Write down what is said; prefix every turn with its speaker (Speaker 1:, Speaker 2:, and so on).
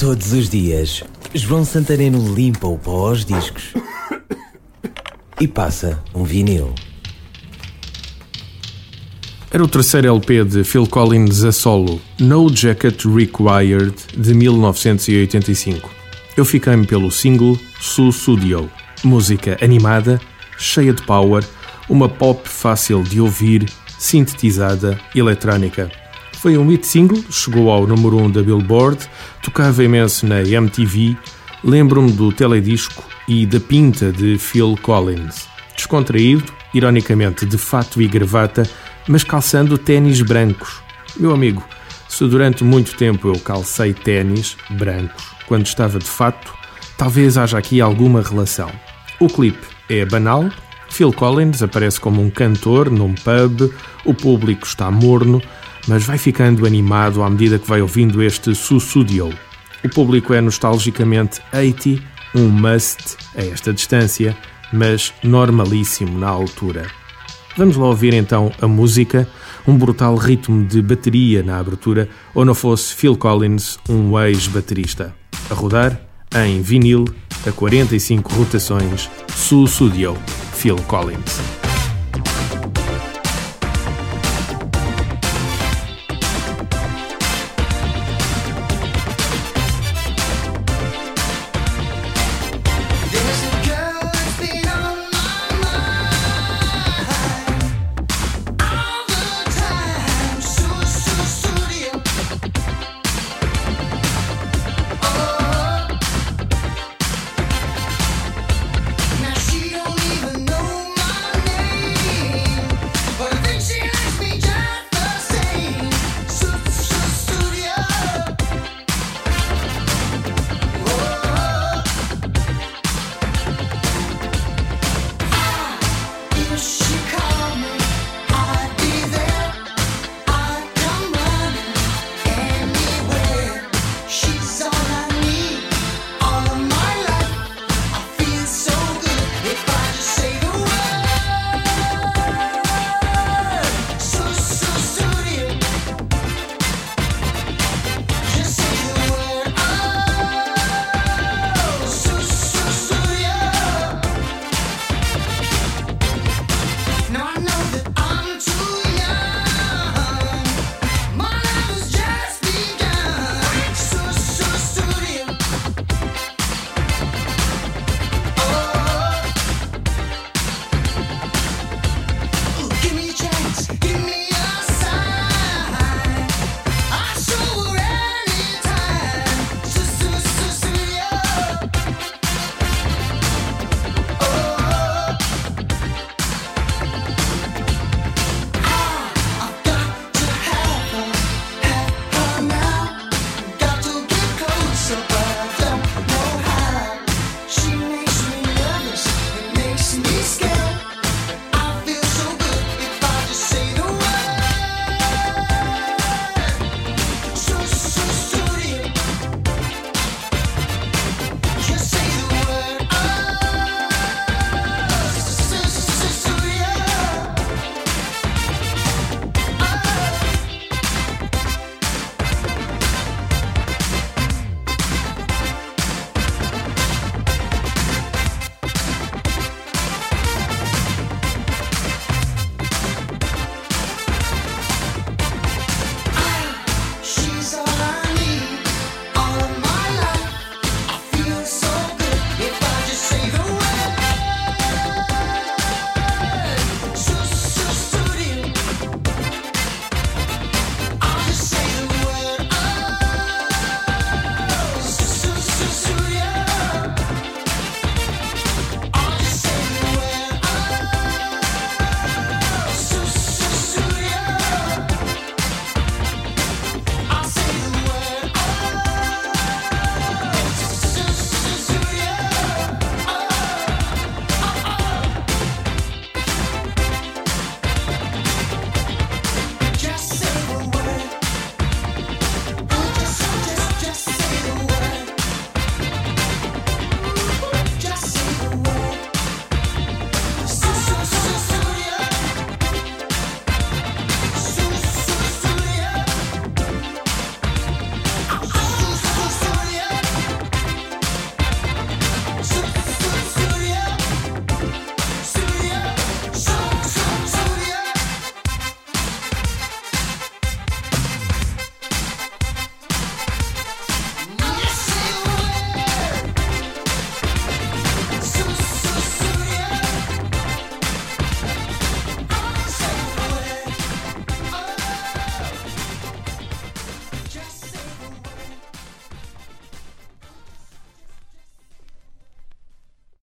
Speaker 1: Todos os dias, João Santareno limpa o pó aos discos e passa um vinil.
Speaker 2: Era o terceiro LP de Phil Collins a solo, No Jacket Required, de 1985. Eu fiquei-me pelo single Su Studio, música animada, cheia de power, uma pop fácil de ouvir, sintetizada, eletrónica. Foi um hit single, chegou ao número 1 um da Billboard, tocava imenso na MTV, lembro-me do teledisco e da pinta de Phil Collins. Descontraído, ironicamente de fato e gravata, mas calçando ténis brancos. Meu amigo, se durante muito tempo eu calcei ténis brancos quando estava de fato, talvez haja aqui alguma relação. O clipe é banal, Phil Collins aparece como um cantor num pub, o público está morno, mas vai ficando animado à medida que vai ouvindo este Sussudio. O público é nostalgicamente 80, um must a esta distância, mas normalíssimo na altura. Vamos lá ouvir então a música, um brutal ritmo de bateria na abertura, ou não fosse Phil Collins, um ex-baterista. A rodar, em vinil, a 45 rotações, Sussudio, Phil Collins.